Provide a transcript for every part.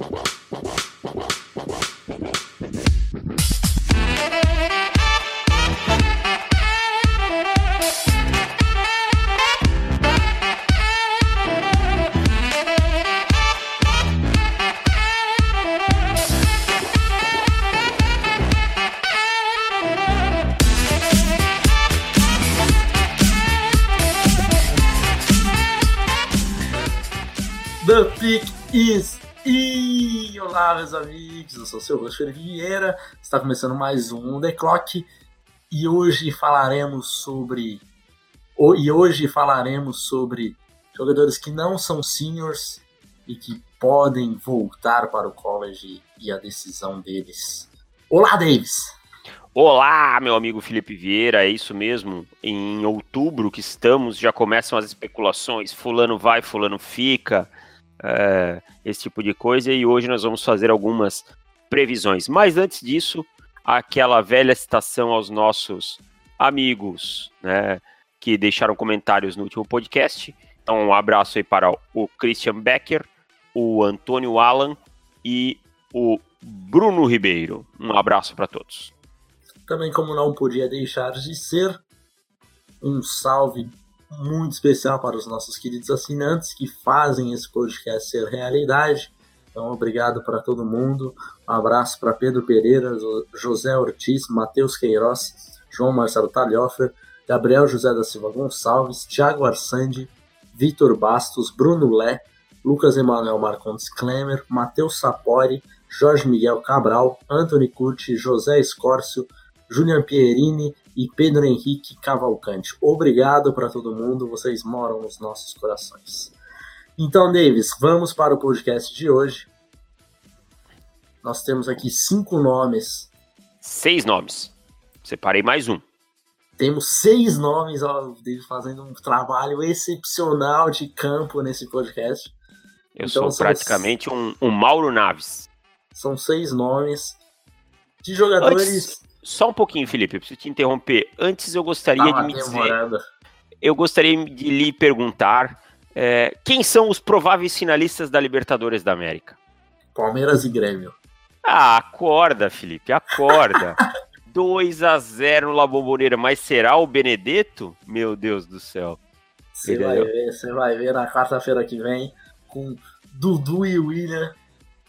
The meus amigos, eu sou o seu Felipe Vieira, está começando mais um The Clock e hoje falaremos sobre e hoje falaremos sobre jogadores que não são seniors e que podem voltar para o college e a decisão deles. Olá Davis. Olá, meu amigo Felipe Vieira, é isso mesmo. Em outubro que estamos, já começam as especulações. Fulano vai, fulano fica é, esse tipo de coisa, e hoje nós vamos fazer algumas previsões. Mas antes disso, aquela velha citação aos nossos amigos, né, que deixaram comentários no último podcast. Então, um abraço aí para o Christian Becker, o Antônio Alan e o Bruno Ribeiro. Um abraço para todos. Também, como não podia deixar de ser, um salve muito especial para os nossos queridos assinantes que fazem esse podcast ser realidade. Então, obrigado para todo mundo. Um abraço para Pedro Pereira, José Ortiz, Matheus Queiroz, João Marcelo Talhofer, Gabriel José da Silva Gonçalves, Thiago Arsandi, Vitor Bastos, Bruno Lé, Lucas Emanuel Marcondes Klemer, Matheus Sapori, Jorge Miguel Cabral, Anthony Curti, José Escórcio, Julian Pierini e Pedro Henrique Cavalcante. Obrigado para todo mundo, vocês moram nos nossos corações. Então, Davis, vamos para o podcast de hoje. Nós temos aqui cinco nomes. Seis nomes. Separei mais um. Temos seis nomes, ó, o Davis fazendo um trabalho excepcional de campo nesse podcast. Eu então, sou praticamente um, um Mauro Naves. São seis nomes de jogadores. Antes só um pouquinho, Felipe, eu preciso te interromper. Antes eu gostaria de me dizer. Eu gostaria de lhe perguntar é, quem são os prováveis finalistas da Libertadores da América? Palmeiras e Grêmio. Ah, acorda, Felipe, acorda. 2 a 0 no La Bombonera, mas será o Benedetto? Meu Deus do céu. Você vai ver, você vai ver na quarta-feira que vem com Dudu e William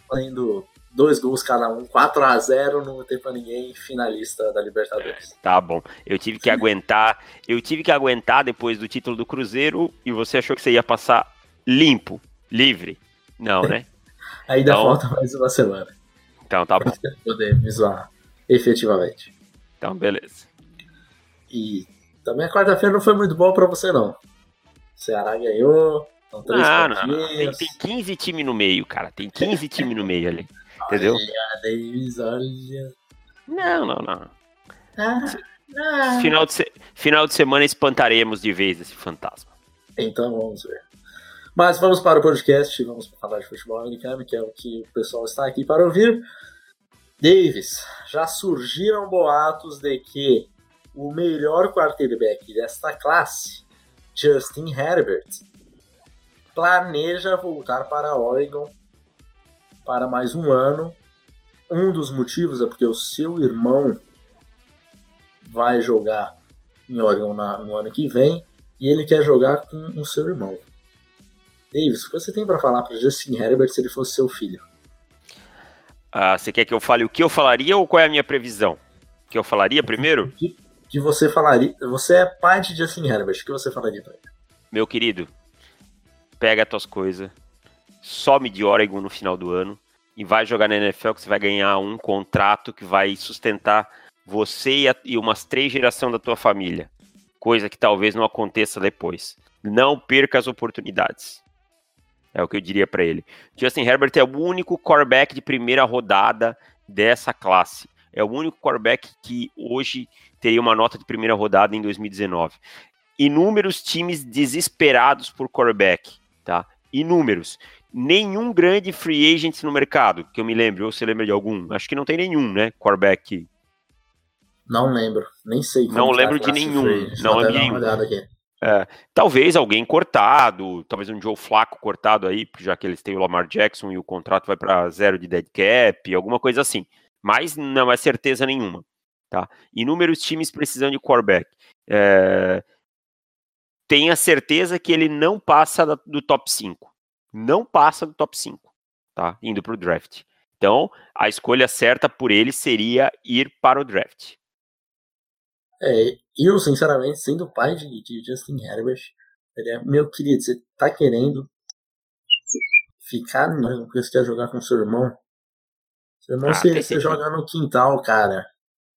fazendo dois gols cada um, 4 a 0 não tem pra ninguém finalista da Libertadores. Tá bom. Eu tive que aguentar, eu tive que aguentar depois do título do Cruzeiro e você achou que você ia passar limpo, livre. Não, né? Ainda então, falta mais uma semana. Então tá bom. Pra poder me zoar efetivamente. Então, beleza. E também a quarta-feira não foi muito bom para você, não. O Ceará ganhou. São três não, não, não. Tem, tem 15 times no meio, cara. Tem 15 times no meio ali. Entendeu? Olha, Davis, olha. Não, não, não. Ah, ah. Final, de se... Final de semana espantaremos de vez esse fantasma. Então vamos ver. Mas vamos para o podcast, vamos falar de futebol americano, que é o que o pessoal está aqui para ouvir. Davis, já surgiram boatos de que o melhor quarterback desta classe, Justin Herbert, planeja voltar para Oregon para mais um ano. Um dos motivos é porque o seu irmão vai jogar em Oregon na, no ano que vem e ele quer jogar com o seu irmão. Davis, o que você tem para falar para Justin Herbert se ele fosse seu filho? Ah, você quer que eu fale o que eu falaria ou qual é a minha previsão? O que eu falaria primeiro? Que, que você falaria. Você é pai de Justin Herbert, o que você falaria para ele? Meu querido, pega as tuas coisas, some de Oregon no final do ano e vai jogar na NFL que você vai ganhar um contrato que vai sustentar você e, a, e umas três gerações da tua família. Coisa que talvez não aconteça depois. Não perca as oportunidades. É o que eu diria para ele. Justin Herbert é o único quarterback de primeira rodada dessa classe. É o único quarterback que hoje teria uma nota de primeira rodada em 2019. Inúmeros times desesperados por quarterback, tá? Inúmeros nenhum grande free agent no mercado, que eu me lembro, ou você lembra de algum? Acho que não tem nenhum, né? Quarterback. Não lembro, nem sei. Não lembro de nenhum. Não lembro de nenhum. É, talvez alguém cortado, talvez um Joe Flaco cortado aí, já que eles têm o Lamar Jackson e o contrato vai para zero de dead cap, alguma coisa assim. Mas não é certeza nenhuma. Tá? Inúmeros times precisando de quarterback. É, tenha certeza que ele não passa do top 5. Não passa do top 5, tá? Indo para o draft. Então, a escolha certa por ele seria ir para o draft. É, eu, sinceramente, sendo pai de, de Justin Herbert, é, meu querido, você tá querendo ficar não, porque você quer jogar com seu irmão? Seu irmão, ah, você, você joga no quintal, cara.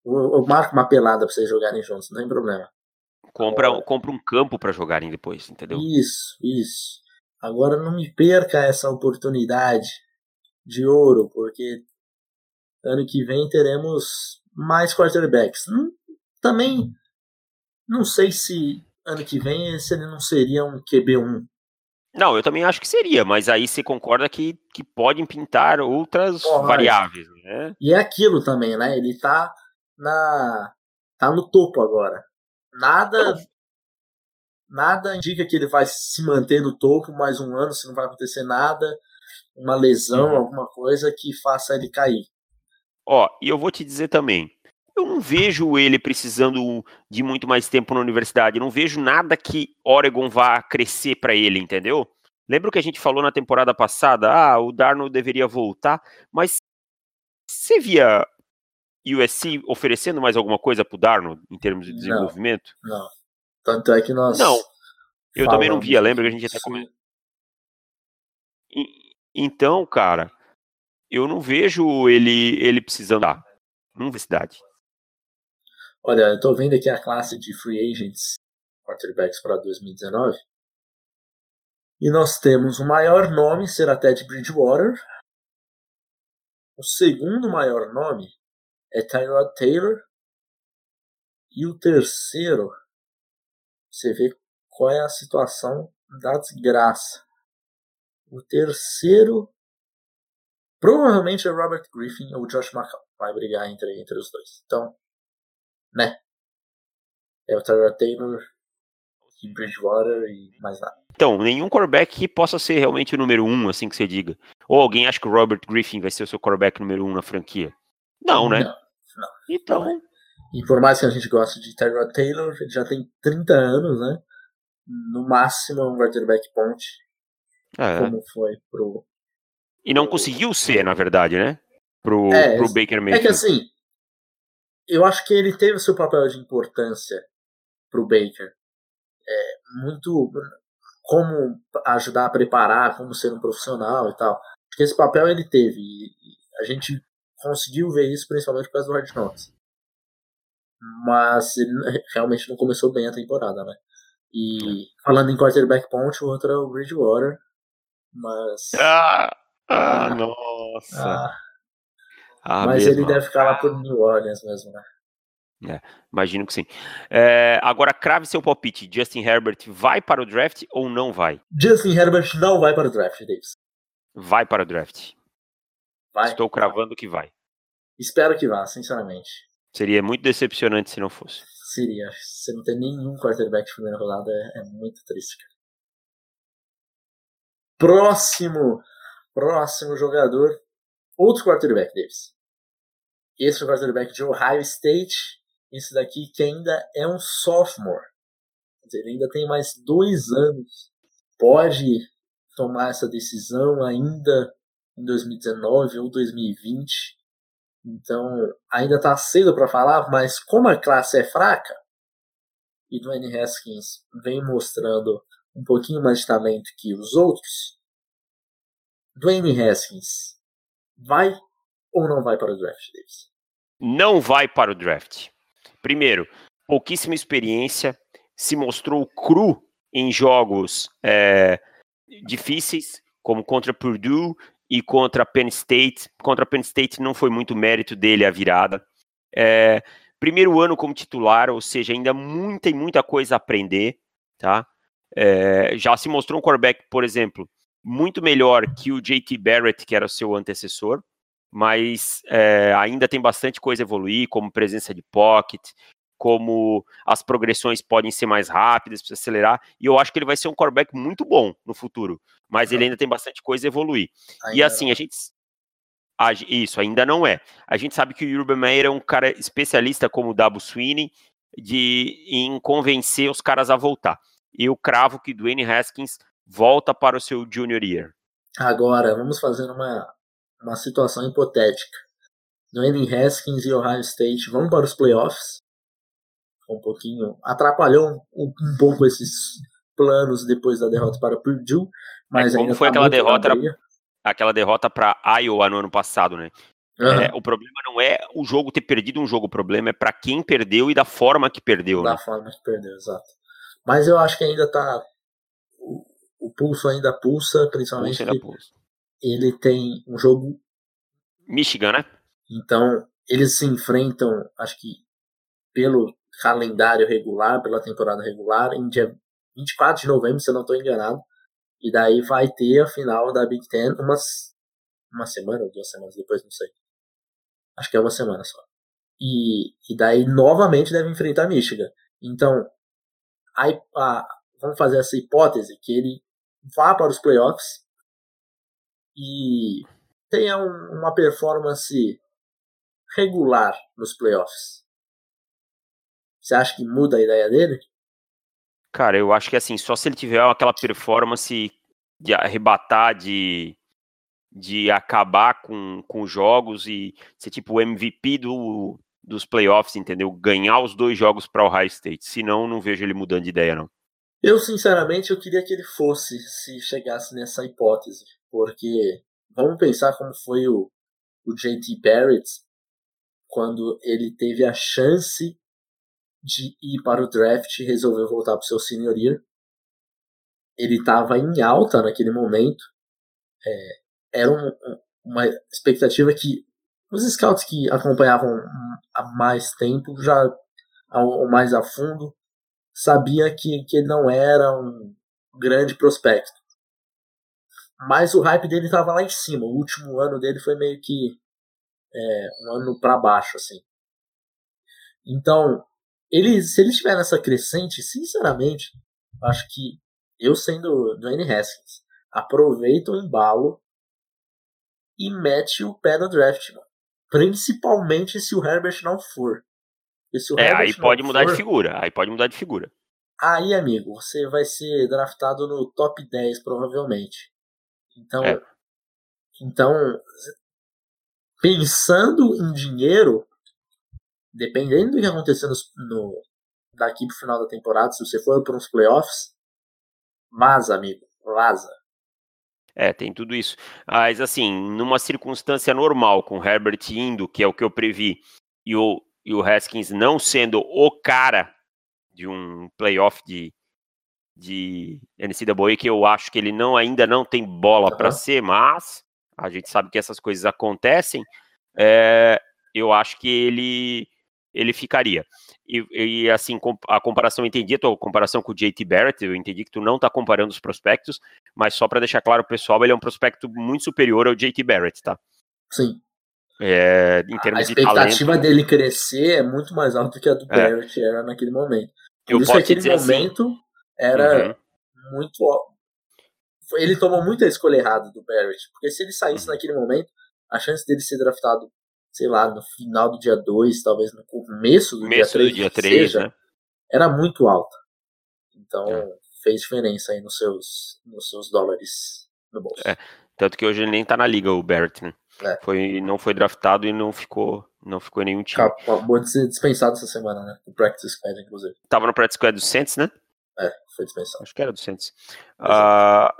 Eu, eu marco uma pelada pra vocês jogarem juntos, não tem problema. Compra, Agora, compra um campo para jogarem depois, entendeu? Isso, isso. Agora não me perca essa oportunidade de ouro, porque ano que vem teremos mais quarterbacks. Hum, também não sei se ano que vem se ele não seria um QB1. Não, eu também acho que seria, mas aí você concorda que, que podem pintar outras Pode. variáveis, né? E é aquilo também, né? Ele tá na tá no topo agora. Nada nada indica que ele vai se manter no topo mais um ano, se não vai acontecer nada, uma lesão, uhum. alguma coisa que faça ele cair. Ó, e eu vou te dizer também, eu não vejo ele precisando de muito mais tempo na universidade. Eu não vejo nada que Oregon vá crescer para ele, entendeu? Lembra que a gente falou na temporada passada? Ah, o Darnold deveria voltar, mas você via USC oferecendo mais alguma coisa pro Darnold em termos de desenvolvimento? Não. não. Tanto é que nós. Não. Eu também não via, lembra que a gente até comentou. Então, cara, eu não vejo ele ele precisando da universidade. Olha, eu tô vendo aqui a classe de free agents quarterbacks para 2019. E nós temos o maior nome será Ted Bridgewater. O segundo maior nome é Tyrod Taylor. E o terceiro, você vê qual é a situação da desgraça. O terceiro provavelmente é Robert Griffin ou Josh McCown. Vai brigar entre, entre os dois. Então, né? É o Tyler Taylor e Bridgewater e mais nada. Então, nenhum quarterback que possa ser realmente o número um, assim que você diga. Ou alguém acha que o Robert Griffin vai ser o seu quarterback número um na franquia? Não, né? Não, não. Então. Não é. E por mais que a gente goste de Tyrod Taylor, ele já tem 30 anos, né? No máximo um quarterback ponte. É. Como foi pro. E não conseguiu ser, na verdade, né? Pro, é, pro Baker Mayfield. É que assim, eu acho que ele teve o seu papel de importância pro Baker. É, muito como ajudar a preparar, como ser um profissional e tal. Acho que esse papel ele teve. E a gente conseguiu ver isso principalmente por causa do Hard Knocks. Mas ele realmente não começou bem a temporada, né? E falando em quarterback point, o outro é o Bridgewater. Mas. Ah, ah, ah nossa! Ah, ah, Mas mesmo. ele deve ficar lá por New Orleans mesmo, né? É, imagino que sim. É, agora, crave seu palpite. Justin Herbert vai para o draft ou não vai? Justin Herbert não vai para o draft, Davis. Vai para o draft. Vai. Estou cravando que vai. Espero que vá, sinceramente. Seria muito decepcionante se não fosse. Seria. Você não ter nenhum quarterback de primeira rodada é, muito triste, cara. Próximo. Próximo jogador. Outro quarterback, Davis. Esse é o quarterback de Ohio State. Esse daqui que ainda é um sophomore. Ele ainda tem mais dois anos. Pode tomar essa decisão ainda em 2019 ou 2020. Então, ainda está cedo para falar, mas como a classe é fraca, e Dwayne Haskins vem mostrando um pouquinho mais de talento que os outros, Dwayne Haskins vai ou não vai para o draft, Davis? Não vai para o draft. Primeiro, pouquíssima experiência, se mostrou cru em jogos é, difíceis, como contra Purdue e contra Penn State. Contra Penn State não foi muito mérito dele a virada. É, primeiro ano como titular, ou seja, ainda muita e muita coisa a aprender, tá? É, já se mostrou um quarterback, por exemplo, muito melhor que o JT Barrett, que era o seu antecessor, mas é, ainda tem bastante coisa a evoluir, como presença de pocket, como as progressões podem ser mais rápidas, precisa acelerar, e eu acho que ele vai ser um quarterback muito bom no futuro, mas ele ainda tem bastante coisa a evoluir. Ainda e assim, a gente a, isso, ainda não é. A gente sabe que o Urban Meyer é um cara especialista como o Dabo Sweeney de, em convencer os caras a voltar. E eu cravo que Dwayne Haskins volta para o seu junior year. Agora, vamos fazer uma, uma situação hipotética. Dwayne Haskins e Ohio State vão para os playoffs. Um pouquinho. Atrapalhou um, um pouco esses planos depois da derrota para Purdue. Mas é, como foi tá aquela derrota? Aquela derrota para Iowa no ano passado, né? Uhum. É, o problema não é o jogo ter perdido um jogo, o problema é para quem perdeu e da forma que perdeu. Da né? forma que perdeu, exato. Mas eu acho que ainda tá. O, o pulso ainda pulsa, principalmente. Pulso ainda pulsa. Ele tem um jogo. Michigan, né? Então, eles se enfrentam, acho que pelo calendário regular, pela temporada regular, em dia 24 de novembro, se eu não estou enganado. E daí vai ter a final da Big Ten umas, uma semana ou duas semanas depois, não sei. Acho que é uma semana só. E, e daí novamente deve enfrentar Michigan. Então, a, a, vamos fazer essa hipótese que ele vá para os playoffs e tenha um, uma performance regular nos playoffs. Você acha que muda a ideia dele? Cara, eu acho que assim, só se ele tiver aquela performance de arrebatar, de, de acabar com, com jogos e ser tipo o MVP do, dos playoffs, entendeu? Ganhar os dois jogos para o High State. Senão, não vejo ele mudando de ideia, não. Eu, sinceramente, eu queria que ele fosse, se chegasse nessa hipótese. Porque vamos pensar como foi o, o JT Barrett quando ele teve a chance de ir para o draft e resolveu voltar para o seu senior year. Ele estava em alta naquele momento. É, era um, uma expectativa que os scouts que acompanhavam há mais tempo, já ao, mais a fundo, sabia que, que ele não era um grande prospecto. Mas o hype dele estava lá em cima. O último ano dele foi meio que é, um ano para baixo, assim. Então, ele, se ele estiver nessa crescente, sinceramente, acho que eu sendo Dwayne Haskins, aproveito o embalo e mete o pé no draft, mano. Principalmente se o Herbert não for. é, Herbert aí pode mudar for, de figura. Aí pode mudar de figura. Aí, amigo, você vai ser draftado no top 10, provavelmente. Então. É. Então. Pensando em dinheiro, dependendo do que acontecer no, no, daqui pro final da temporada, se você for para uns playoffs, mas, amigo, vaza. É, tem tudo isso. Mas, assim, numa circunstância normal, com o Herbert indo, que é o que eu previ, e o, e o Haskins não sendo o cara de um playoff de, de NCAA, que eu acho que ele não ainda não tem bola uhum. para ser, mas a gente sabe que essas coisas acontecem, é, eu acho que ele ele ficaria. E, e, assim, a comparação, eu entendi a tua comparação com o JT Barrett, eu entendi que tu não está comparando os prospectos, mas só para deixar claro pessoal, ele é um prospecto muito superior ao JT Barrett, tá? Sim. É, em termos a expectativa de dele crescer é muito mais alta do que a do é. Barrett era naquele momento. Por eu isso naquele assim, momento assim, era uhum. muito. Ele tomou muita escolha errada do Barrett, porque se ele saísse uhum. naquele momento, a chance dele ser draftado sei lá, no final do dia 2, talvez no começo do começo dia 3, né? era muito alta. Então é. fez diferença aí nos seus, nos seus dólares no bolso. É. Tanto que hoje ele nem tá na liga, o Barrett, né? É. Foi, não foi draftado e não ficou, não ficou em nenhum time. Acabou de ser dispensado essa semana, né? O Practice Squad, inclusive. Tava no Practice Squad do Saints, né? É, foi dispensado. Acho que era do Saints. Uh,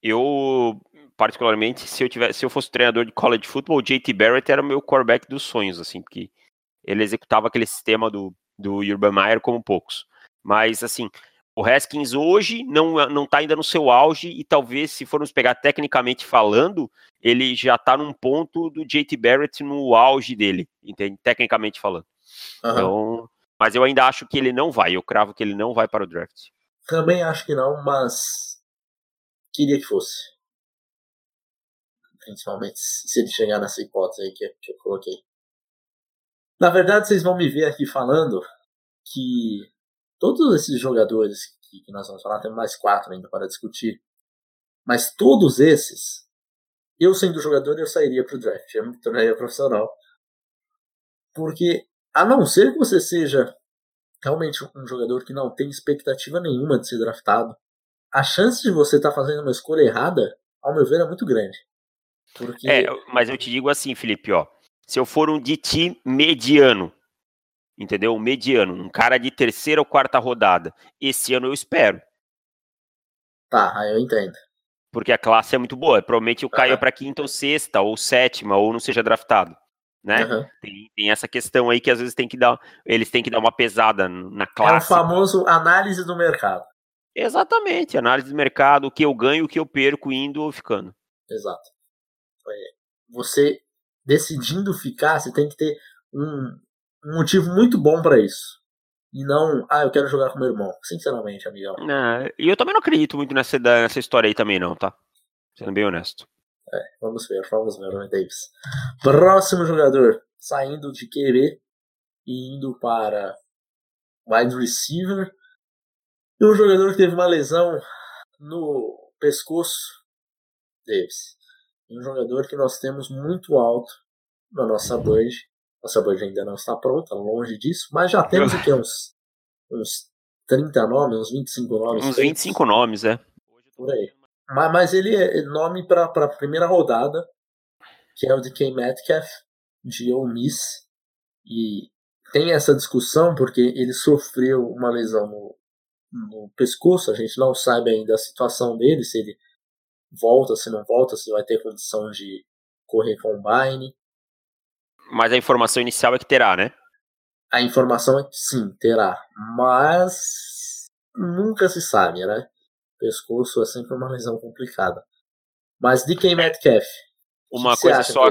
eu particularmente, se eu tivesse, se eu fosse treinador de college football, o JT Barrett era o meu quarterback dos sonhos, assim, porque ele executava aquele sistema do, do Urban Meyer como poucos. Mas, assim, o Haskins hoje não, não tá ainda no seu auge e talvez, se formos pegar tecnicamente falando, ele já tá num ponto do JT Barrett no auge dele, entende? Tecnicamente falando. Uhum. Então, mas eu ainda acho que ele não vai, eu cravo que ele não vai para o draft. Também acho que não, mas queria que fosse principalmente se ele chegar nessa hipótese aí que, que eu coloquei. Na verdade, vocês vão me ver aqui falando que todos esses jogadores que, que nós vamos falar, temos mais quatro ainda para discutir, mas todos esses, eu sendo jogador, eu sairia para o draft, eu me tornaria profissional. Porque, a não ser que você seja realmente um jogador que não tem expectativa nenhuma de ser draftado, a chance de você estar tá fazendo uma escolha errada, ao meu ver, é muito grande. Porque... É, mas eu te digo assim, Felipe, ó. Se eu for um DT mediano, entendeu? Um mediano, um cara de terceira ou quarta rodada, esse ano eu espero. Tá, aí eu entendo. Porque a classe é muito boa. Provavelmente eu caio uhum. para quinta ou sexta, ou sétima, ou não seja draftado. Né? Uhum. Tem, tem, essa questão aí que às vezes tem que dar, eles têm que dar uma pesada na classe. É o famoso análise do mercado. Exatamente, análise do mercado, o que eu ganho, o que eu perco indo ou ficando. Exato. Você decidindo ficar, você tem que ter um, um motivo muito bom para isso. E não, ah, eu quero jogar com meu irmão. Sinceramente, amigão. e eu também não acredito muito nessa, nessa história aí também, não, tá? Sendo bem honesto. É, vamos ver, vamos ver, Ronnie Davis. Próximo jogador, saindo de QB e indo para wide receiver. E um jogador que teve uma lesão no pescoço, Davis. Um jogador que nós temos muito alto na nossa budget. Nossa budget ainda não está pronta, longe disso, mas já temos aqui uns, uns 30 nomes, uns 25 nomes. Uns 25 nomes, é. Por aí. Mas, mas ele é nome para a primeira rodada, que é o de K. Metcalf, de Ole Miss. E tem essa discussão porque ele sofreu uma lesão no, no pescoço, a gente não sabe ainda a situação dele, se ele volta, se não volta, se vai ter condição de correr combine. Mas a informação inicial é que terá, né? A informação é que sim, terá. Mas nunca se sabe, né? Pescoço é sempre uma lesão complicada. Mas DK Metcalf. Uma coisa só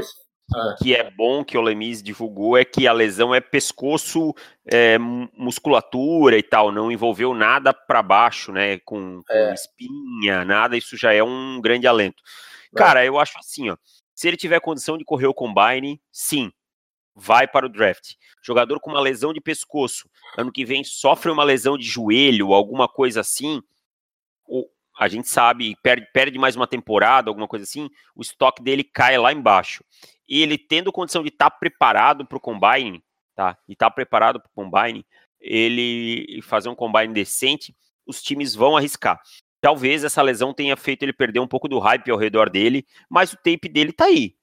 ah. que é bom que o Lemis divulgou é que a lesão é pescoço, é, musculatura e tal, não envolveu nada para baixo, né? Com, com é. espinha, nada, isso já é um grande alento. É. Cara, eu acho assim, ó. Se ele tiver condição de correr o combine, sim, vai para o draft. Jogador com uma lesão de pescoço, ano que vem sofre uma lesão de joelho, alguma coisa assim, a gente sabe, perde, perde mais uma temporada, alguma coisa assim, o estoque dele cai lá embaixo. E ele tendo condição de estar tá preparado para o combine, tá? E estar tá preparado para o combine, ele fazer um combine decente, os times vão arriscar. Talvez essa lesão tenha feito ele perder um pouco do hype ao redor dele, mas o tape dele tá aí,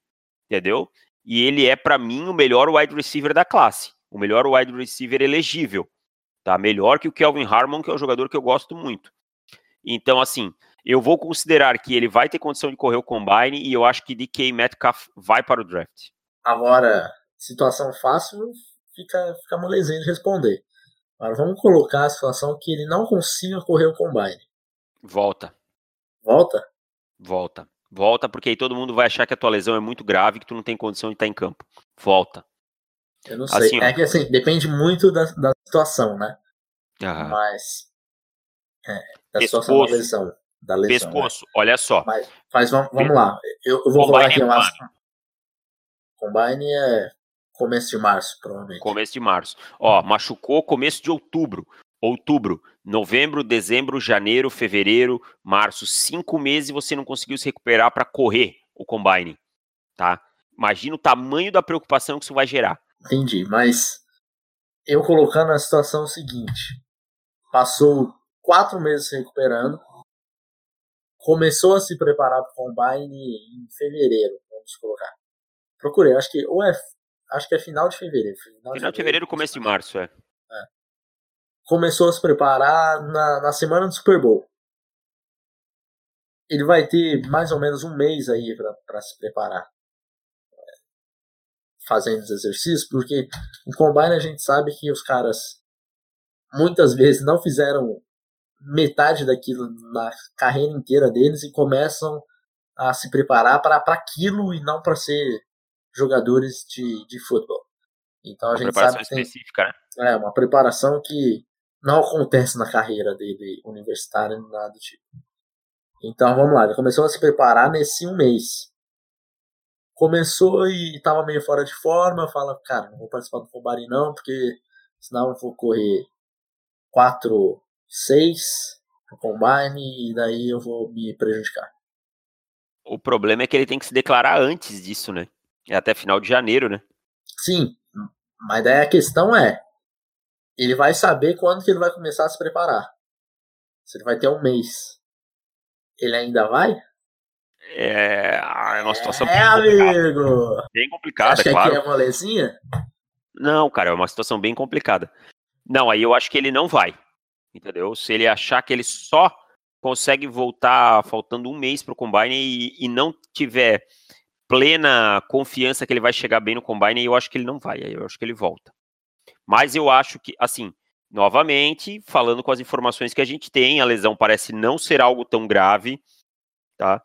entendeu? E ele é, para mim, o melhor wide receiver da classe. O melhor wide receiver elegível. Tá? Melhor que o Kelvin Harmon, que é um jogador que eu gosto muito. Então, assim, eu vou considerar que ele vai ter condição de correr o combine e eu acho que DK Metcalf vai para o draft. Agora, situação fácil fica, fica molezinho de responder. Agora vamos colocar a situação que ele não consiga correr o combine. Volta. Volta? Volta. Volta, porque aí todo mundo vai achar que a tua lesão é muito grave, que tu não tem condição de estar em campo. Volta. Eu não sei. Assim, é que assim, depende muito da, da situação, né? Aham. Mas. É, da situação da lesão. Da lesão né? pescoço, né? olha só. Mas, mas vamos, vamos lá. Eu, eu vou falar aqui é uma. Combine é começo de março, provavelmente. Começo de março. Ó, machucou começo de outubro outubro, novembro, dezembro, janeiro, fevereiro, março, cinco meses você não conseguiu se recuperar para correr o combine, tá? Imagina o tamanho da preocupação que isso vai gerar. Entendi, mas eu colocando a situação seguinte: passou quatro meses se recuperando, começou a se preparar para o combine em fevereiro, vamos colocar. Procurei, acho que ou é, acho que é final de fevereiro. Final, final de fevereiro, fevereiro começo de março, é. é começou a se preparar na, na semana do Super Bowl. Ele vai ter mais ou menos um mês aí para se preparar fazendo os exercícios, porque o combine a gente sabe que os caras muitas vezes não fizeram metade daquilo na carreira inteira deles e começam a se preparar para aquilo e não para ser jogadores de, de futebol. Então a uma gente sabe que tem, específica, né? É, uma preparação que não acontece na carreira dele universitária, nada do tipo. Então vamos lá, ele começou a se preparar nesse um mês. Começou e estava meio fora de forma, fala, cara, não vou participar do Combari não, porque senão eu vou correr 4, 6 no combine e daí eu vou me prejudicar. O problema é que ele tem que se declarar antes disso, né? É até final de janeiro, né? Sim, mas daí a questão é, ele vai saber quando que ele vai começar a se preparar. Se ele vai ter um mês. Ele ainda vai? É, é uma situação é, bem amigo. complicada. Bem complicada, Acha que claro. aqui é molezinha? Não, cara, é uma situação bem complicada. Não, aí eu acho que ele não vai. Entendeu? Se ele achar que ele só consegue voltar faltando um mês pro Combine e, e não tiver plena confiança que ele vai chegar bem no Combine, eu acho que ele não vai. Eu acho que ele volta. Mas eu acho que, assim, novamente, falando com as informações que a gente tem, a lesão parece não ser algo tão grave, tá?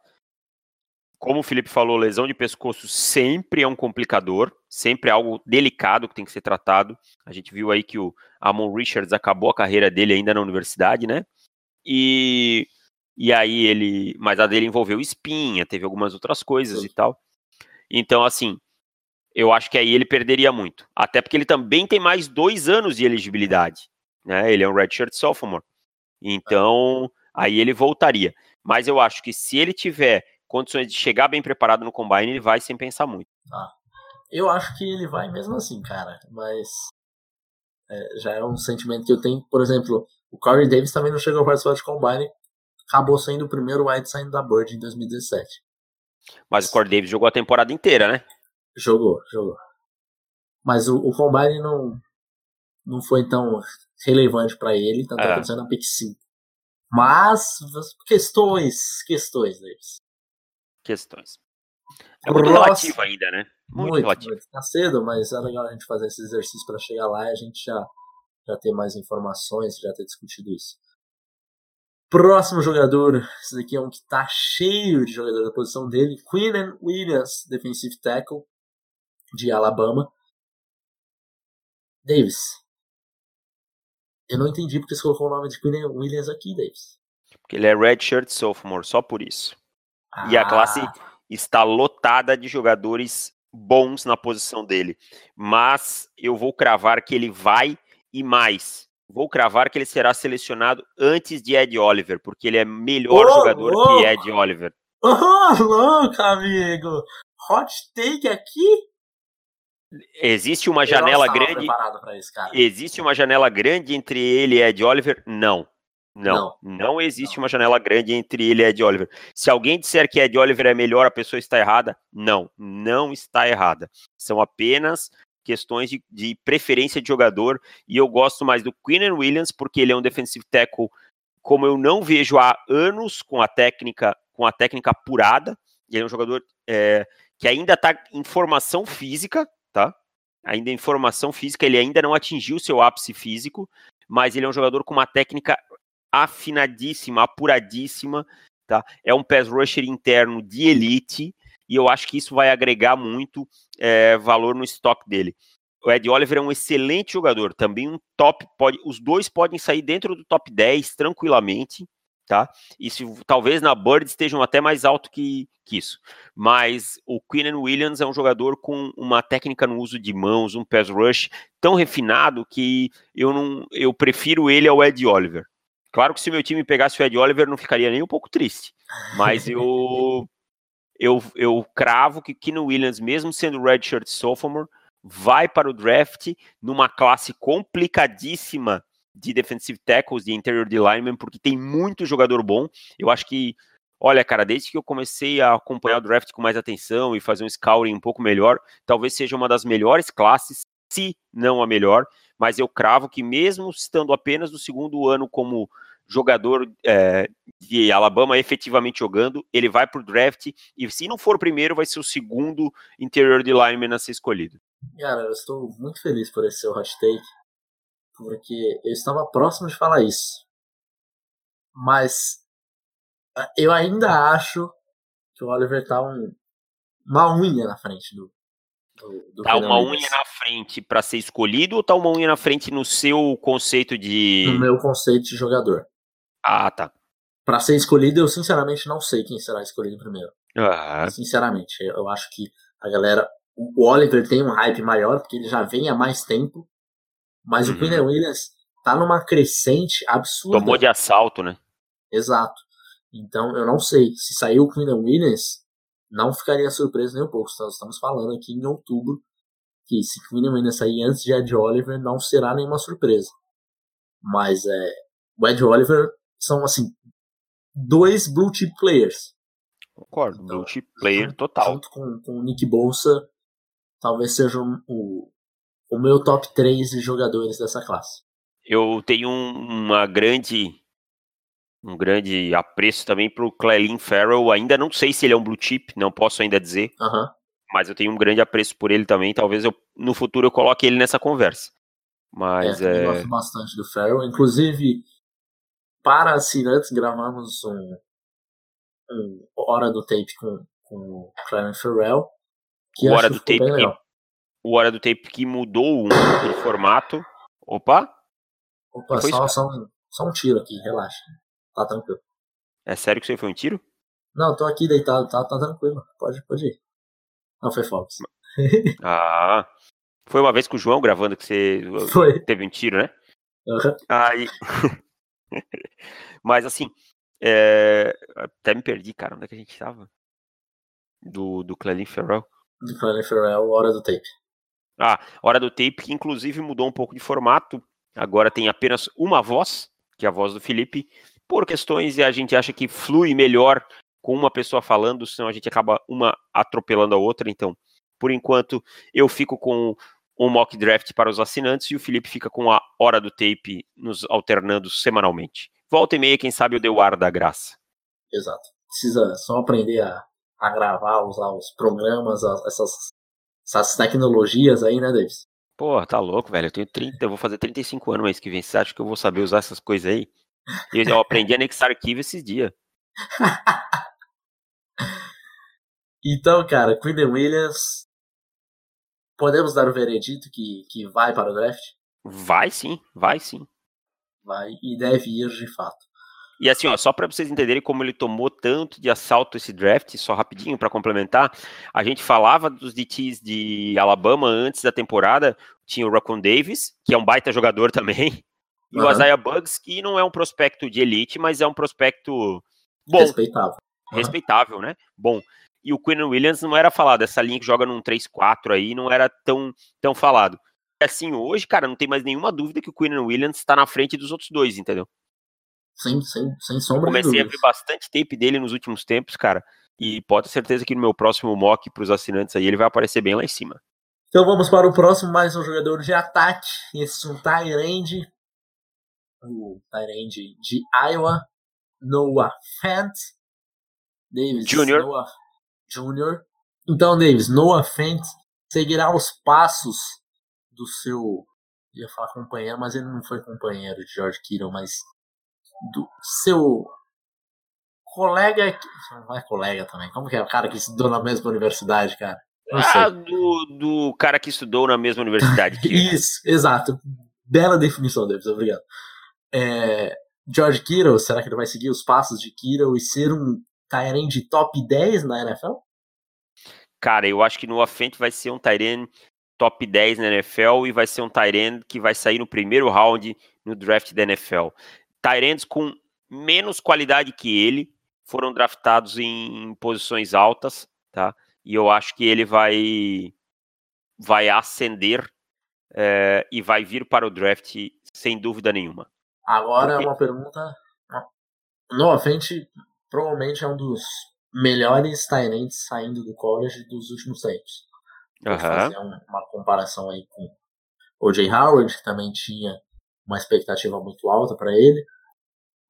Como o Felipe falou, lesão de pescoço sempre é um complicador, sempre é algo delicado que tem que ser tratado. A gente viu aí que o Amon Richards acabou a carreira dele ainda na universidade, né? E, e aí ele. Mas a dele envolveu espinha, teve algumas outras coisas e tal. Então, assim, eu acho que aí ele perderia muito. Até porque ele também tem mais dois anos de elegibilidade. Né? Ele é um redshirt sophomore. Então, aí ele voltaria. Mas eu acho que se ele tiver condições de chegar bem preparado no combine, ele vai sem pensar muito. Eu acho que ele vai mesmo assim, cara. Mas é, já é um sentimento que eu tenho. Por exemplo, o Corey Davis também não chegou a participar de Combine. Acabou sendo o primeiro wide saindo da Bird em 2017. Mas o Corey Davis jogou a temporada inteira, né? Jogou, jogou. Mas o, o Combine não, não foi tão relevante pra ele, tanto é. É. acontecendo na Pick 5. Mas, questões, questões, Davis. Questões. É muito relativo ainda, né? Muito, relativo. muito. Tá cedo, mas é legal a gente fazer esse exercício pra chegar lá e a gente já, já ter mais informações, já ter discutido isso. Próximo jogador, esse daqui é um que tá cheio de jogador da posição dele, Queenan Williams, defensive tackle de Alabama. Davis, eu não entendi porque você colocou o nome de Queenan Williams aqui, Davis. Porque ele é redshirt sophomore, só por isso. E a classe Ah, está lotada de jogadores bons na posição dele. Mas eu vou cravar que ele vai e mais. Vou cravar que ele será selecionado antes de Ed Oliver, porque ele é melhor Ô, jogador que Ed Oliver. Oh, louco, amigo! Hot take aqui? Existe uma Eu janela grande. isso. Existe uma janela grande entre ele e Ed Oliver? Não. Não, não, existe Não. uma janela grande entre ele e Ed Oliver. Se alguém disser que Ed Oliver é melhor, a pessoa está errada. Não, não está errada. São apenas questões de, de preferência de jogador. E eu gosto mais do Queenan Williams, porque ele é um defensive tackle como eu não vejo há anos com a técnica, com a técnica apurada. Ele é um jogador é, que ainda está em formação física, tá? Ainda em formação física, ele ainda não atingiu seu ápice físico, mas ele é um jogador com uma técnica afinadíssima, apuradíssima, tá? É um pass rusher interno de elite e eu acho que isso vai agregar muito é, valor no estoque dele. O Ed Oliver é um excelente jogador, também um top, pode, os dois podem sair dentro do top 10 tranquilamente, tá? E se, talvez na Bird estejam até mais alto que, que isso. Mas o Queenan Williams é um jogador com uma técnica no uso de mãos, um pass rush tão refinado que eu não eu prefiro ele ao Ed Oliver. Claro que se o meu time pegasse o Ed Oliver não ficaria nem um pouco triste, mas eu eu, eu cravo que Keenan Williams, mesmo sendo redshirt sophomore, vai para o draft numa classe complicadíssima de defensive tackles, de interior de lineman, porque tem muito jogador bom. Eu acho que, olha, cara, desde que eu comecei a acompanhar o draft com mais atenção e fazer um scouting um pouco melhor, talvez seja uma das melhores classes, se não a melhor, mas eu cravo que mesmo estando apenas no segundo ano como jogador é, de Alabama efetivamente jogando, ele vai para o draft e se não for o primeiro, vai ser o segundo interior de lineman a ser escolhido. Cara, eu estou muito feliz por esse seu take, porque eu estava próximo de falar isso. Mas ah, eu ainda acho que o Oliver tá um, uma unha na frente do. Do, Tá uma unha na frente para ser escolhido ou tá uma unha na frente no seu conceito de. No meu conceito de jogador. Ah, tá. Pra ser escolhido, eu sinceramente não sei quem será escolhido primeiro. Ah, Sinceramente, eu acho que a galera. O Oliver tem um hype maior, porque ele já vem há mais tempo. Mas Uhum. o Queenan Williams, tá numa crescente absurda. Tomou de assalto, né? Exato. Então, eu não sei. Se sair o Quinn Williams, não ficaria surpreso nem um pouco. Nós estamos falando aqui em outubro que se Quinn Williams sair antes de Ed Oliver, não será nenhuma surpresa. Mas é, o Ed Oliver são, assim, dois blue chip players. Concordo, então, blue chip player total. Junto com, com o Nick Bolsa, talvez seja o, o meu top 3 de jogadores dessa classe. Eu tenho uma grande um grande apreço também para o Clelin Farrell. Ainda não sei se ele é um blue chip, não posso ainda dizer. Uhum. Mas eu tenho um grande apreço por ele também. Talvez eu, no futuro eu coloque ele nessa conversa. Mas é, é... Eu gosto bastante do Farrell. Inclusive, para assinantes, gravamos um, um Hora do Tape com, com o Clelin Farrell. Que o Hora do Tape que, o Hora do Tape que mudou um de formato. Opa! Opa, só, só, um, só um tiro aqui, relaxa. Tá tranquilo. É sério que você foi um tiro? Não, tô aqui deitado, tá, tá tranquilo. Pode, pode ir. Não foi Fox. ah. Foi uma vez com o João gravando que você foi. teve um tiro, né? Uhum. Aí. Mas assim, é... até me perdi, cara. Onde é que a gente tava? Do, do Clelin Ferrell. Do Clelin Ferrell, Hora do Tape. Ah, Hora do Tape, que inclusive mudou um pouco de formato. Agora tem apenas uma voz, que é a voz do Felipe, por questões e a gente acha que flui melhor com uma pessoa falando, senão a gente acaba uma atropelando a outra. Então, por enquanto, eu fico com um mock draft para os assinantes e o Felipe fica com a hora do tape nos alternando semanalmente. Volta e meia, quem sabe eu dei o ar da graça. Exato. Precisa só aprender a, a gravar, usar os programas, essas, essas tecnologias aí, né, Davis? Pô, tá louco, velho. Eu tenho 30, eu vou fazer 35 anos mês que vem. Você acha que eu vou saber usar essas coisas aí? Eu, eu aprendi a anexar arquivo esses dias. então, cara, Quinn Williams. Podemos dar o veredito que, que vai para o draft? Vai sim, vai sim. Vai e deve ir de fato. E assim, ó, só para vocês entenderem como ele tomou tanto de assalto esse draft, só rapidinho para complementar, a gente falava dos DTs de Alabama antes da temporada, tinha o Raccoon Davis, que é um baita jogador também, e uhum. o Isaiah Bugs, que não é um prospecto de elite, mas é um prospecto bom. Respeitável. Uhum. Respeitável, né? Bom. E o Quinn Williams não era falado. Essa linha que joga num 3-4 aí não era tão, tão falado. Assim, hoje, cara, não tem mais nenhuma dúvida que o Quinn Williams está na frente dos outros dois, entendeu? Sem, sem, sem sombra Eu comecei a ver bastante tape dele nos últimos tempos, cara. E pode ter certeza que no meu próximo mock para os assinantes aí ele vai aparecer bem lá em cima. Então vamos para o próximo, mais um jogador de ataque. Esse é um Tyrande o Tyrande de Iowa, Noah Fant, Davis Jr. Noah Jr. Então, Davis, Noah Fant seguirá os passos do seu, ia falar companheiro, mas ele não foi companheiro de George Kittle, mas do seu colega, não é colega também, como que é o cara que estudou na mesma universidade, cara? ah, do, do cara que estudou na mesma universidade. Isso, exato. Bela definição, Davis, obrigado é, George Kittle, será que ele vai seguir os passos de Kittle e ser um Tyrant top 10 na NFL? Cara, eu acho que no Offense vai ser um Tyrant top 10 na NFL e vai ser um Tyrant que vai sair no primeiro round no draft da NFL. Tyrants com menos qualidade que ele foram draftados em posições altas, tá? E eu acho que ele vai vai ascender é, e vai vir para o draft sem dúvida nenhuma. Agora é uma pergunta. No frente, provavelmente é um dos melhores Tyrants saindo do college dos últimos tempos. Uhum. fazer uma comparação aí com o Jay Howard, que também tinha uma expectativa muito alta para ele.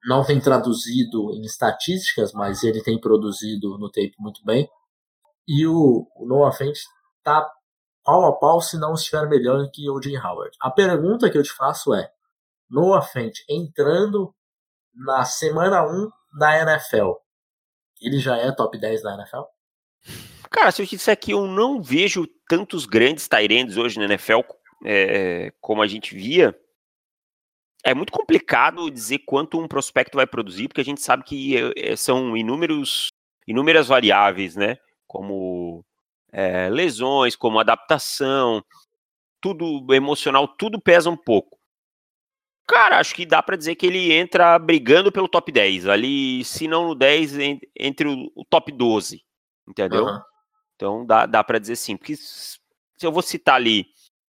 Não tem traduzido em estatísticas, mas ele tem produzido no tape muito bem. E o, o Noah Fent tá pau a pau se não estiver melhor que o Jay Howard. A pergunta que eu te faço é: Noah Fent entrando na semana 1 da NFL, ele já é top 10 da NFL? Cara, se eu te disser que eu não vejo tantos grandes Tyrands hoje na NFL é, como a gente via, é muito complicado dizer quanto um prospecto vai produzir, porque a gente sabe que é, são inúmeros, inúmeras variáveis, né? Como é, lesões, como adaptação, tudo emocional, tudo pesa um pouco. Cara, acho que dá para dizer que ele entra brigando pelo top 10. Ali, se não no 10, entre o, top 12. Entendeu? Uhum. Então dá, dá para dizer sim. Porque se eu vou citar ali,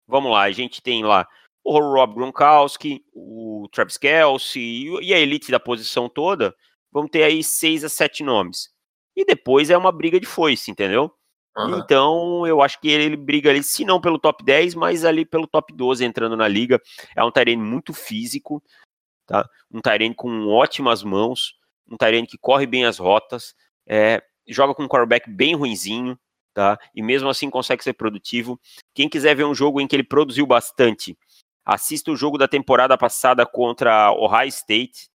vamos lá, a gente tem lá o Rob Gronkowski, o Travis Kelsey e a elite da posição toda. Vamos ter aí seis a sete nomes. E depois é uma briga de foice, entendeu? Uhum. Então, eu acho que ele, ele, briga ali, se não pelo top 10, mas ali pelo top 12 entrando na liga. É um Tyrene muito físico, tá? Um Tyrene com ótimas mãos, um Tyrene que corre bem as rotas, é, joga com um quarterback bem ruinzinho, tá? E mesmo assim consegue ser produtivo. Quem quiser ver um jogo em que ele produziu bastante, assista o jogo da temporada passada contra Ohio State,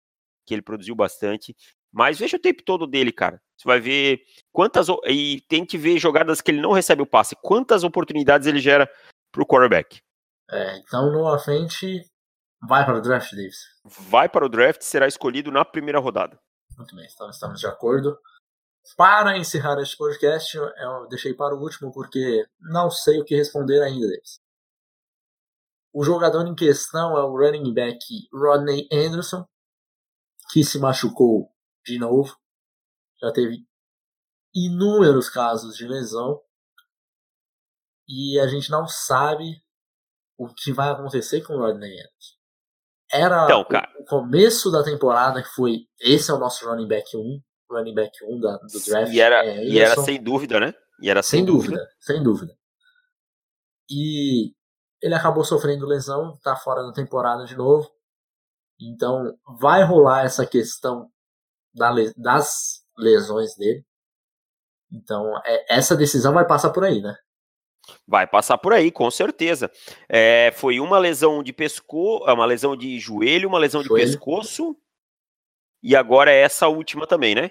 que ele produziu bastante. Mas veja o tempo todo dele, cara. Você vai ver quantas. E tente ver jogadas que ele não recebe o passe. Quantas oportunidades ele gera pro quarterback. É, então no frente vai para o draft, Davis. Vai para o draft, será escolhido na primeira rodada. Muito bem, então estamos de acordo. Para encerrar este podcast, eu deixei para o último porque não sei o que responder ainda, Davis. O jogador em questão é o running back Rodney Anderson, que se machucou de novo. Já teve inúmeros casos de lesão. E a gente não sabe o que vai acontecer com o Rodney Anderson. Era então, o, começo da temporada que foi. Esse é o nosso running back 1. Running back 1 da, do draft. E era, é, e era sem dúvida, né? E era sem, sem dúvida, dúvida. Sem dúvida. E ele acabou sofrendo lesão, tá fora da temporada de novo. Então vai rolar essa questão das lesões dele. Então, é, essa decisão vai passar por aí, né? Vai passar por aí, com certeza. É, foi uma lesão de pescoço, é uma lesão de joelho, uma lesão joelho. de pescoço, e agora é essa última também, né?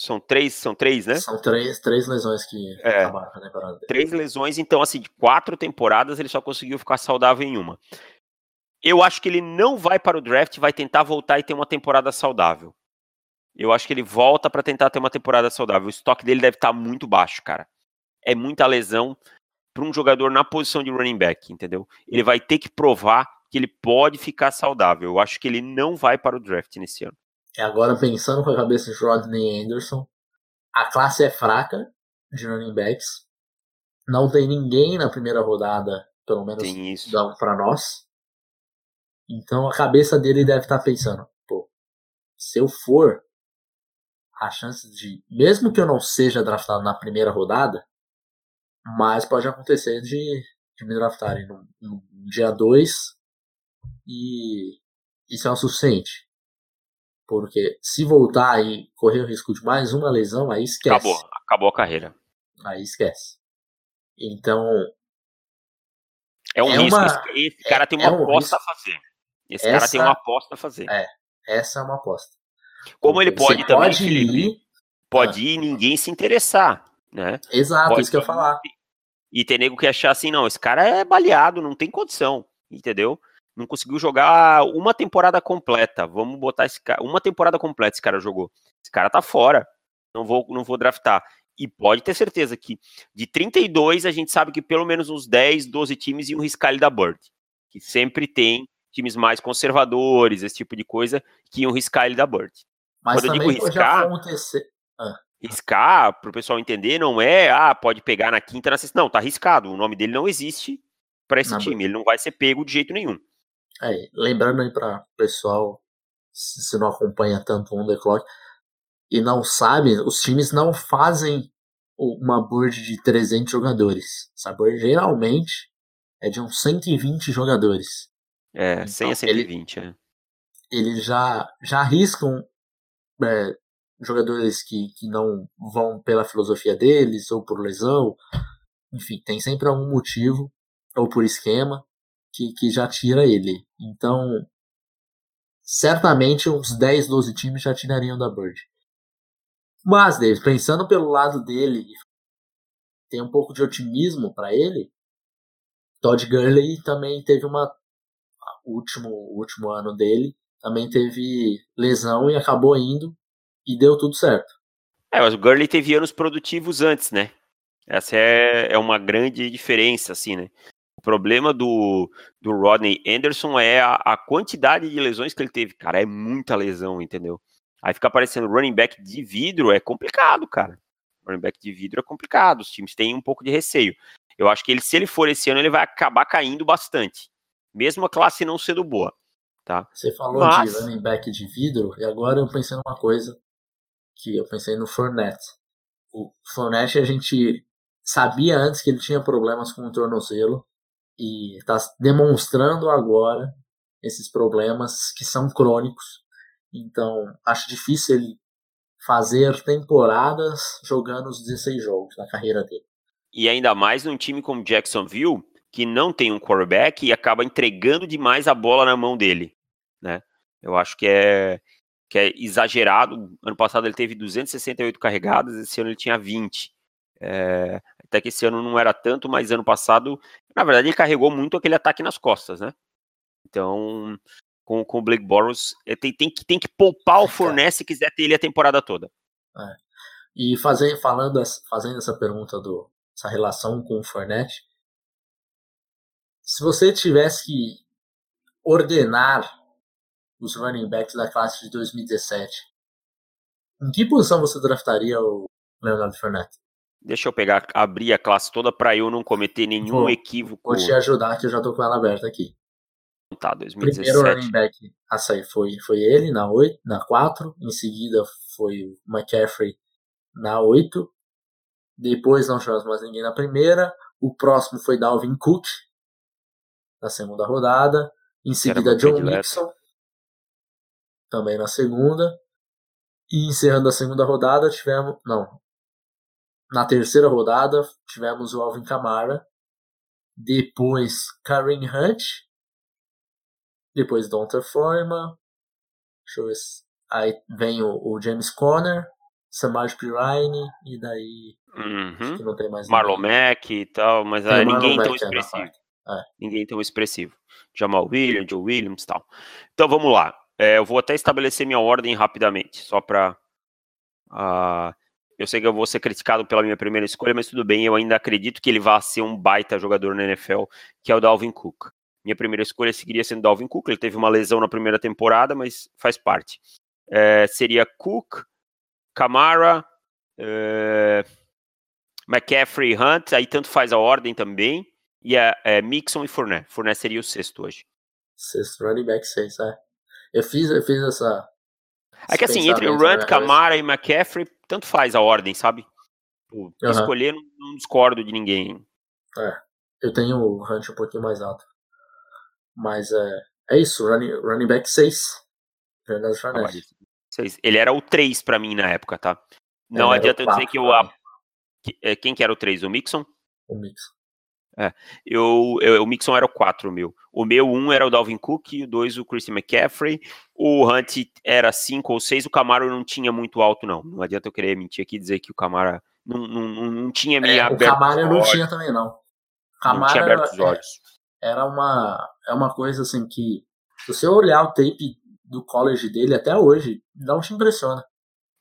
São três, são três, né? São três, três lesões que é, acabaram a temporada dele. Três lesões, então, assim, de quatro temporadas ele só conseguiu ficar saudável em uma. Eu acho que ele não vai para o draft, vai tentar voltar e ter uma temporada saudável. Eu acho que ele volta para tentar ter uma temporada saudável. O estoque dele deve estar tá muito baixo, cara. É muita lesão para um jogador na posição de running back, entendeu? Ele vai ter que provar que ele pode ficar saudável. Eu acho que ele não vai para o draft nesse ano. É agora pensando com a cabeça de Rodney Anderson, a classe é fraca de running backs. Não tem ninguém na primeira rodada, pelo menos para nós. Então a cabeça dele deve estar tá pensando, pô, se eu for, a chance de, mesmo que eu não seja draftado na primeira rodada, mas pode acontecer de, de me draftarem no, no dia 2 e isso é o suficiente. Porque se voltar e correr o risco de mais uma lesão, aí esquece. Acabou, acabou a carreira. Aí esquece. Então. É um é risco. Uma, esse cara é, tem uma é um aposta risco. a fazer. Esse essa, cara tem uma aposta a fazer. É, essa é uma aposta. Como ele pode também, pode Felipe, ir, pode ah. ir e ninguém se interessar, né? Exato, pode isso que eu ia falar. E ter nego que achar assim, não, esse cara é baleado, não tem condição, entendeu? Não conseguiu jogar uma temporada completa. Vamos botar esse cara. Uma temporada completa esse cara jogou. Esse cara tá fora. Não vou, não vou draftar. E pode ter certeza que de 32 a gente sabe que pelo menos uns 10, 12 times iam riscar ele da Bird. Que sempre tem times mais conservadores, esse tipo de coisa, que iam riscar ele da Bird. Mas Quando também eu digo riscar, acontecer. Ah. Riscar, para o pessoal entender, não é, ah, pode pegar na quinta, na sexta. Não, tá arriscado. O nome dele não existe para esse time. Ele não vai ser pego de jeito nenhum. É, lembrando aí para o pessoal, se não acompanha tanto o Underclock e não sabe, os times não fazem uma board de 300 jogadores. Essa board geralmente é de uns 120 jogadores. É, então, 100 a 120, ele, é. Eles já, já arriscam é, jogadores que, que não vão pela filosofia deles, ou por lesão. Enfim, tem sempre algum motivo, ou por esquema, que, que já tira ele. Então, certamente uns 10, 12 times já tirariam da Bird. Mas, David, pensando pelo lado dele, tem um pouco de otimismo para ele. Todd Gurley também teve uma último último ano dele também teve lesão e acabou indo e deu tudo certo. É, mas o Gurley teve anos produtivos antes, né? Essa é, é uma grande diferença, assim, né? problema do, do Rodney Anderson é a, a, quantidade de lesões que ele teve. Cara, é muita lesão, entendeu? Aí fica aparecendo running back de vidro, é complicado, cara. Running back de vidro é complicado, os times têm um pouco de receio. Eu acho que ele, se ele for esse ano, ele vai acabar caindo bastante. Mesmo a classe não sendo boa. Tá? Você falou Mas... de running back de vidro, e agora eu pensei numa coisa que eu pensei no Fournette. O Fournette a gente sabia antes que ele tinha problemas com o tornozelo e está demonstrando agora esses problemas que são crônicos. Então, acho difícil ele fazer temporadas jogando os 16 jogos na carreira dele. E ainda mais num time como Jacksonville, que não tem um quarterback e acaba entregando demais a bola na mão dele, né? Eu acho que é que é exagerado. Ano passado ele teve 268 carregadas, esse ano ele tinha 20. É, até que esse ano não era tanto, mas ano passado, na verdade, ele carregou muito aquele ataque nas costas, né? Então, com, com o Blake Bortles, é, tem, tem, que, tem que poupar o é. Fournette se quiser ter ele a temporada toda. É. E fazer, falando, fazendo essa pergunta do essa relação com o Fournette, se você tivesse que ordenar os running backs da classe de 2017, em que posição você draftaria o Leonardo Fournette? Deixa eu pegar, abrir a classe toda para eu não cometer nenhum vou, equívoco. Vou te ajudar que eu já tô com ela aberta aqui. Tá, 2017. Primeiro running back a sair foi, foi ele na 8, na 4, em seguida foi o McCaffrey na 8. Depois não tivemos mais ninguém na primeira. O próximo foi Dalvin Cook na segunda rodada. Em seguida John Nixon também na segunda. E encerrando a segunda rodada tivemos, não, na terceira rodada, tivemos o Alvin Kamara. Depois, Karen Hunt. Depois, Donta Foreman. Deixa eu ver se... Aí vem o, o James Conner. Samaj Pirine. E daí. Uhum. não tem mais Marlon Mack e tal. Mas aí, ninguém tão é, expressivo. É. Ninguém tão expressivo. Jamal Williams, Joe Williams tal. Então vamos lá. É, eu vou até estabelecer minha ordem rapidamente, só para. Uh, eu sei que eu vou ser criticado pela minha primeira escolha, mas tudo bem, eu ainda acredito que ele vá ser um baita jogador na NFL, que é o Dalvin Cook. Minha primeira escolha seguiria sendo Dalvin Cook, ele teve uma lesão na primeira temporada, mas faz parte. É, seria Cook, Camara, é, McCaffrey Hunt, aí tanto faz a ordem também, e é, é Mixon e Fournette. Fournette seria o sexto hoje. Sexto running back, seis, é. Eu fiz, eu fiz essa. É que assim, entre o Hunt, Camara e McCaffrey, tanto faz a ordem, sabe? Uhum. Escolher, não, não, discordo de ninguém. É, eu tenho o Hunt um pouquinho mais alto. Mas é, é isso, running, running back 6. Ele era o 3 pra mim na época, tá? Não adianta eu dizer que o. É, quem que era o 3? O Mixon? O Mixon. É, eu, eu, o Mixon era o 4, o meu. O meu 1 um era o Dalvin Cook, o 2 o Christian McCaffrey, o Hunt era 5 ou 6, o Camaro não tinha muito alto, não. Não adianta eu querer mentir aqui e dizer que o Camaro não, não, não, tinha me é, aberto. O Camaro não tinha também, não. O Camaro não tinha aberto os olhos. Era uma, é uma coisa assim que, se você olhar o tape do college dele até hoje, não te impressiona.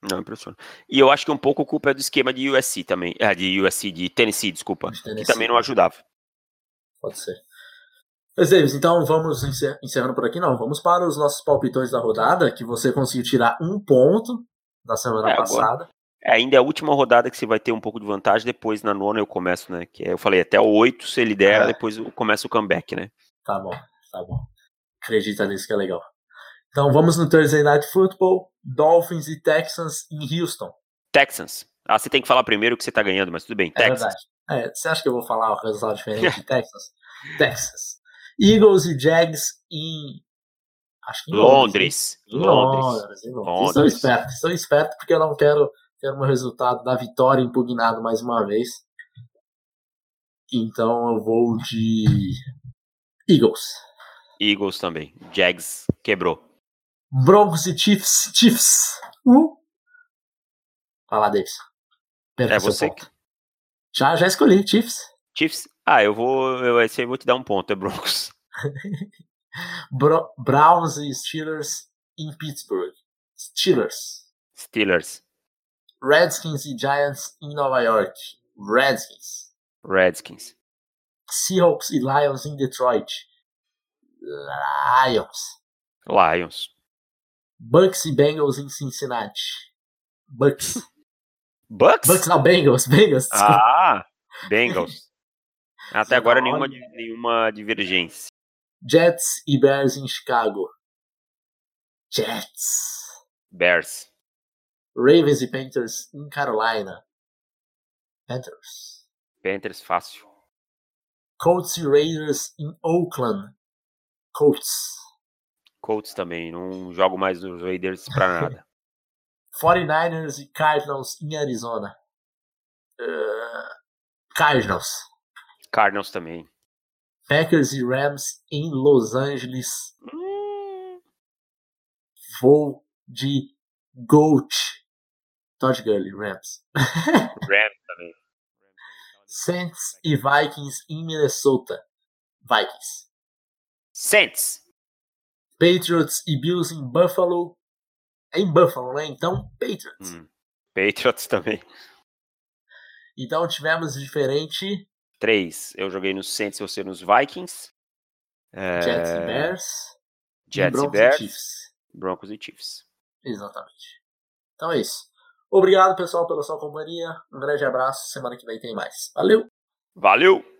Não impressiona. E eu acho que um pouco a culpa é do esquema de USC também. Ah, de USC, de Tennessee, desculpa. De Tennessee. Que também não ajudava. Pode ser. Mas, Davis, então vamos encerrando por aqui, não. Vamos para os nossos palpitões da rodada, que você conseguiu tirar um ponto da semana é, passada. É, ainda é a última rodada que você vai ter um pouco de vantagem, depois na nona eu começo, né? Que é, eu falei, até o 8 você lidera, é. depois começa o comeback, né? Tá bom, tá bom. Acredita nisso que é legal. Então vamos no Thursday Night Football, Dolphins e Texans em Houston. Texans. Ah, você tem que falar primeiro que você tá ganhando, mas tudo bem. É Texans. Verdade. É, você acha que eu vou falar um resultado diferente de Texas? Texas. Eagles e Jags em. Acho que em Londres. Londres. Londres. Londres. Londres. Estou esperto, estou esperto porque eu não quero ter um resultado da vitória impugnado mais uma vez. Então eu vou de Eagles. Eagles também. Jags quebrou. Broncos e Chiefs. Chiefs. Uh. Fala, Davis. é você que... Já, já escolhi, Chiefs. Chiefs? Ah, eu vou. Eu, esse aí vou te dar um ponto, é Broncos. Bro Browns e Steelers em Pittsburgh. Steelers. Steelers. Redskins e Giants em Nova York. Redskins. Redskins. Seahawks e Lions em Detroit. Lions. Lions. Bucks e Bengals em Cincinnati. Bucks. Bucks? Bucks não, Bengals. Bengals. Ah, Bengals. Até agora nenhuma, nenhuma divergência. Jets e Bears em Chicago. Jets. Bears. Ravens e Panthers em Carolina. Panthers. Panthers fácil. Colts e Raiders em Oakland. Colts. Colts também. Não jogo mais nos Raiders pra nada. 49ers e Cardinals em Arizona. Uh, Cardinals. Cardinals também. Packers e Rams em Los Angeles. Hum, Vou de Goat. Todd Gurley, Rams. Rams também. Saints e Vikings em Minnesota. Vikings. Saints. Patriots e Bills em Buffalo. É em Buffalo, né? Então, Patriots. Hum. Patriots também. Então tivemos diferente Três. Eu joguei nos Saints e você nos Vikings. É, Jets e Bears. Jets e Broncos Bears. e Chiefs. Broncos e Chiefs. Exatamente. Então é isso. Obrigado, pessoal, pela sua companhia. Um grande abraço. Semana que vem tem mais. Valeu! Valeu!